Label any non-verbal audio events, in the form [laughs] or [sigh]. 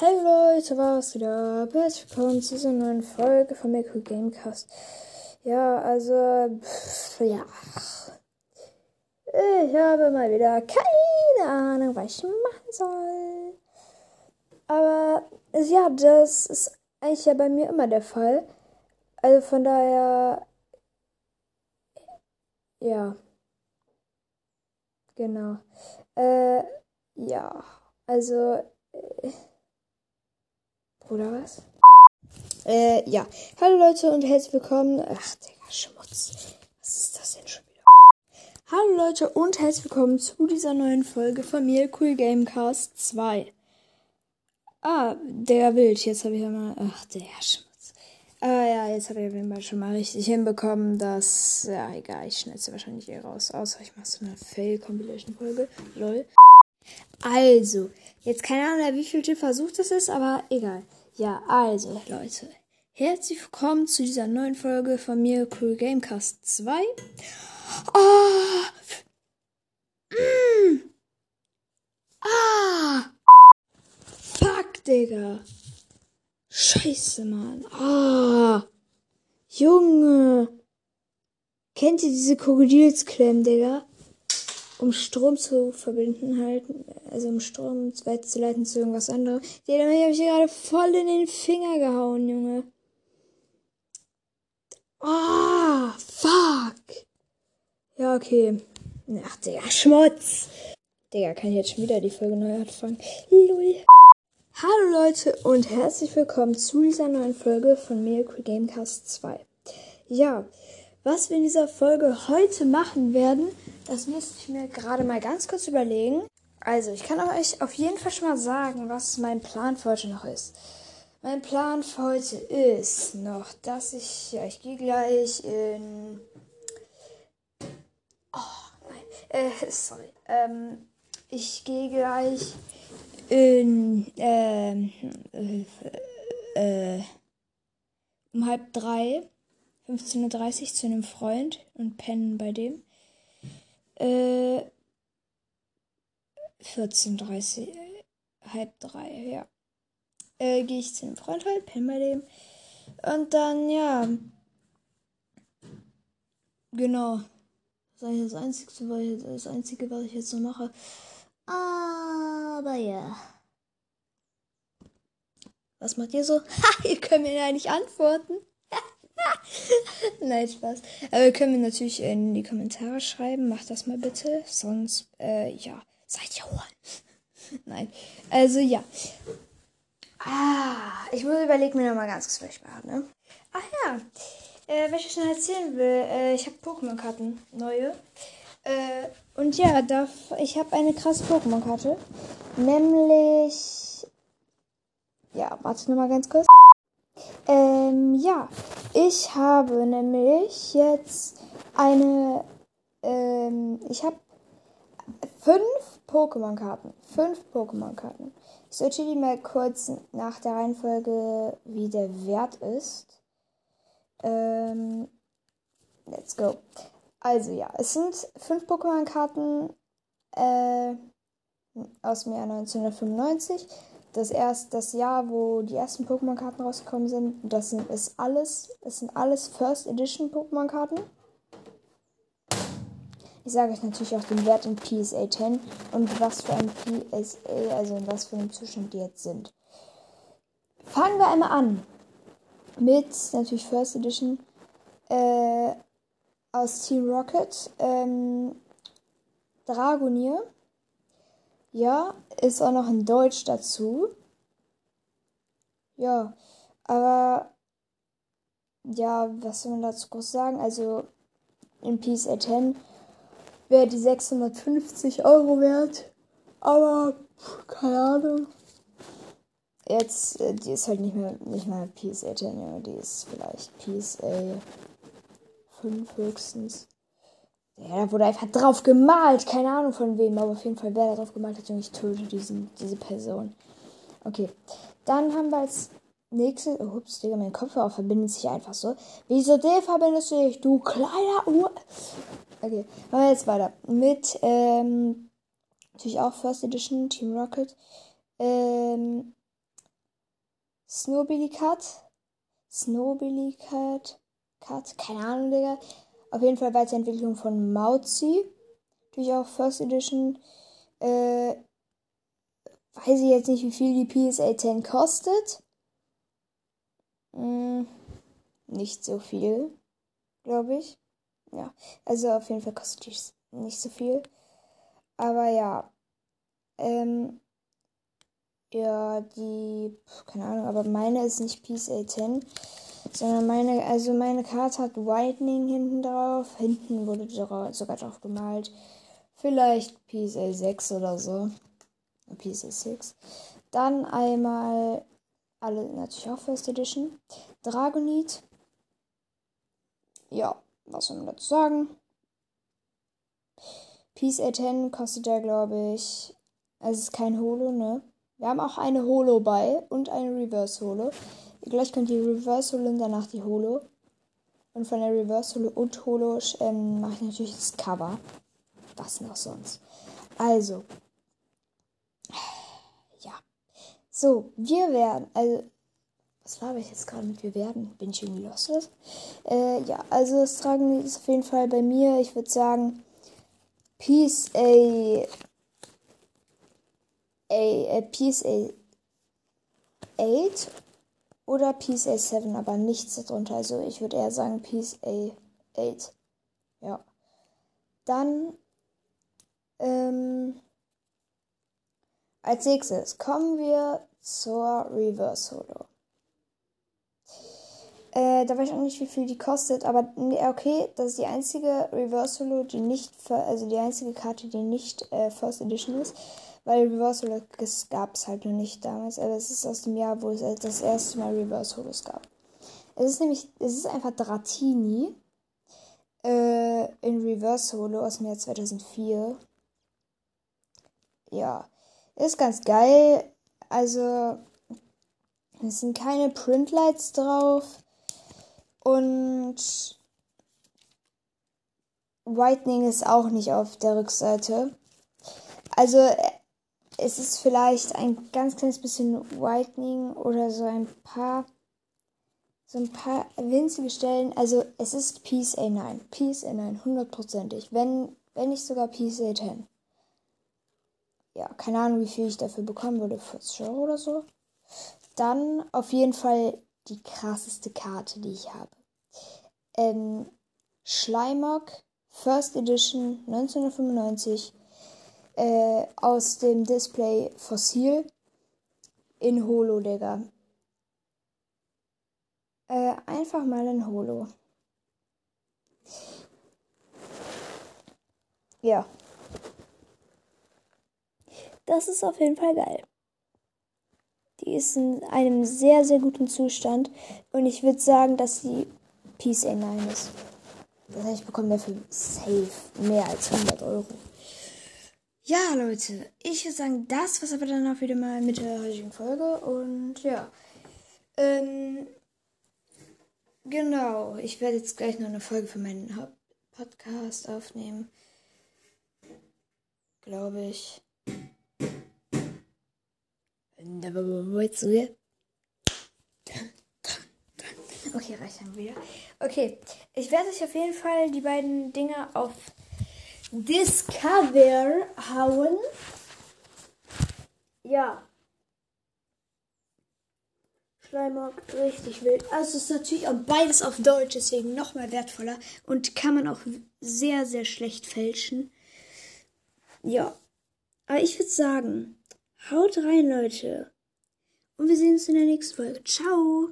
Hey Leute, was geht ab? Herzlich willkommen zu dieser neuen Folge von Miracle Gamecast. Ja, also, pff, ja. Ich habe mal wieder keine Ahnung, was ich machen soll. Aber, ja, das ist eigentlich ja bei mir immer der Fall. Also von daher, ja. Genau. Äh, ja. Also, äh, oder was? Äh, ja. Hallo Leute und herzlich willkommen. Ach, Digga, Schmutz. Was ist das denn schon wieder? Hallo Leute und herzlich willkommen zu dieser neuen Folge von mir, Cool Gamecast 2. Ah, der Wild. Jetzt habe ich ja mal. Ach, der Schmutz. Ah ja, jetzt habe ich auf jeden Fall schon mal richtig hinbekommen, dass. Ja, egal, ich schneide sie wahrscheinlich eh raus. Außer ich mache so eine Fail-Compilation-Folge. Lol. Also, jetzt keine Ahnung, wie viel Versuch das ist, aber egal. Ja, also, Leute. Herzlich willkommen zu dieser neuen Folge von mir, Cool Gamecast 2. Ah! Mm. Ah! Fuck, Digga. Scheiße, Mann. Ah! Junge! Kennt ihr diese Krokodilsklemmen, Digga? Um Strom zu verbinden halten, also um Strom weiterzuleiten zu irgendwas anderem. Den habe ich gerade voll in den Finger gehauen, Junge. Ah, fuck. Ja, okay. Ach, Digga, Schmutz. Digga, kann ich jetzt schon wieder die Folge neu anfangen. Lul. Hallo Leute und herzlich willkommen zu dieser neuen Folge von Miracle Gamecast 2. Ja, was wir in dieser Folge heute machen werden, das müsste ich mir gerade mal ganz kurz überlegen. Also, ich kann euch auf jeden Fall schon mal sagen, was mein Plan für heute noch ist. Mein Plan für heute ist noch, dass ich, ja, ich gehe gleich in. Oh, nein, [laughs] äh, sorry. Ähm, ich gehe gleich in, ähm, äh, äh, um halb drei 15.30 Uhr zu einem Freund und pennen bei dem. Äh, 14.30 Uhr, halb drei, ja. Äh, gehe ich zu einem Freund halt, pennen bei dem. Und dann, ja. Genau. Das ist das Einzige, was ich, das Einzige, was ich jetzt so mache. Aber ja. Was macht ihr so? Ha, [laughs] ihr könnt mir ja nicht antworten. [laughs] Nein, Spaß. Aber ihr könnt mir natürlich in die Kommentare schreiben. Macht das mal bitte. Sonst, äh, ja, seid ihr hohl. [laughs] Nein. Also, ja. Ah, ich muss überlegen mir nochmal ganz kurz, was ich mache, ne? Ach ja. Äh, was ich schon erzählen will, äh, ich habe Pokémon-Karten, neue. Äh, und ja, da, ich habe eine krasse Pokémon-Karte. Nämlich. Ja, warte nochmal ganz kurz. Ähm, ja, ich habe nämlich jetzt eine, ähm, ich habe fünf Pokémon-Karten. Fünf Pokémon-Karten. Ich sortiere die mal kurz nach der Reihenfolge, wie der Wert ist. Ähm, let's go. Also ja, es sind fünf Pokémon-Karten äh, aus dem Jahr 1995 das erst das Jahr, wo die ersten Pokémon-Karten rausgekommen sind. Das sind ist alles, es sind alles First Edition Pokémon-Karten. Ich sage euch natürlich auch den Wert in PSA 10 und was für ein PSA, also in was für einem Zustand die jetzt sind. Fangen wir einmal an mit natürlich First Edition äh, aus Team Rocket, ähm, Dragonier. Ja, ist auch noch in Deutsch dazu. Ja, aber ja, was soll man dazu groß sagen? Also in PSA 10 wäre die 650 Euro wert. Aber keine Ahnung. Jetzt, äh, die ist halt nicht mehr, nicht mehr PSA 10, ja, die ist vielleicht PSA 5 höchstens. Ja, da wurde einfach drauf gemalt. Keine Ahnung von wem, aber auf jeden Fall, wer da drauf gemalt hat, und ich töte diesen, diese Person. Okay. Dann haben wir als nächstes. Oh, ups, Digga, mein Kopfhörer verbindet sich einfach so. Wieso der verbindest du dich, du kleiner Uhr? Okay, machen wir jetzt weiter. Mit, ähm, natürlich auch First Edition, Team Rocket. Ähm, Snowbilly Cut. Snowbilly Cut. Cut. Keine Ahnung, Digga. Auf jeden Fall Weiterentwicklung von Mauzi. Natürlich auch First Edition. Äh, weiß ich jetzt nicht, wie viel die PSA 10 kostet. Hm, nicht so viel, glaube ich. Ja, also auf jeden Fall kostet die nicht so viel. Aber ja, ähm, ja, die, keine Ahnung, aber meine ist nicht PSA 10, sondern meine, also meine Karte hat Whitening hinten drauf. Hinten wurde sogar drauf gemalt. Vielleicht PSA 6 oder so. PSA 6. Dann einmal alle natürlich auch First Edition. Dragonite. Ja, was soll man dazu sagen? PSA 10 kostet ja, glaube ich. Es ist kein Holo, ne? Wir haben auch eine Holo bei und eine Reverse Holo. Gleich kommt die Reverse Holo und danach die Holo. Und von der Reverse Holo und Holo ähm, mache ich natürlich das Cover. Was noch sonst? Also. Ja. So, wir werden. Also. Was habe ich jetzt gerade mit wir werden? Bin ich irgendwie lost? Äh, ja, also das Tragen ist auf jeden Fall bei mir. Ich würde sagen. Peace A A, PSA 8 oder PSA 7, aber nichts darunter. Also ich würde eher sagen PSA 8. Ja. Dann ähm, als nächstes kommen wir zur Reverse Holo. Äh, da weiß ich auch nicht, wie viel die kostet, aber okay, das ist die einzige Reverse Holo, die nicht, also die einzige Karte, die nicht äh, First Edition ist weil Reverse Holos gab es halt noch nicht damals. Aber es ist aus dem Jahr, wo es das erste Mal Reverse Holos gab. Es ist nämlich, es ist einfach Dratini äh, in Reverse Holo aus dem Jahr 2004. Ja, ist ganz geil. Also, es sind keine Printlights drauf. Und Whitening ist auch nicht auf der Rückseite. Also es ist vielleicht ein ganz kleines bisschen Whitening oder so ein paar so ein paar winzige Stellen. Also es ist PSA 9. PSA 9, hundertprozentig. Wenn, wenn nicht sogar PSA 10. Ja, keine Ahnung, wie viel ich dafür bekommen würde. 40 Euro oder so. Dann auf jeden Fall die krasseste Karte, die ich habe. Ähm, Schleimog First Edition 1995 äh, aus dem Display Fossil in Holo, Digga. Äh, einfach mal in Holo. Ja. Das ist auf jeden Fall geil. Die ist in einem sehr, sehr guten Zustand. Und ich würde sagen, dass sie Peace A9 ist. Das heißt, ich bekomme dafür safe mehr als 100 Euro. Ja, Leute, ich würde sagen, das war aber dann auch wieder mal mit der heutigen Folge. Und ja, ähm, genau, ich werde jetzt gleich noch eine Folge für meinen Podcast aufnehmen. Glaube ich. Okay, reicht dann wieder. Okay, ich werde euch auf jeden Fall die beiden Dinge auf Discover hauen. Ja. Schleimer, richtig wild. Also es ist natürlich auch beides auf Deutsch, deswegen noch mal wertvoller und kann man auch sehr, sehr schlecht fälschen. Ja. Aber ich würde sagen, haut rein, Leute. Und wir sehen uns in der nächsten Folge. Ciao.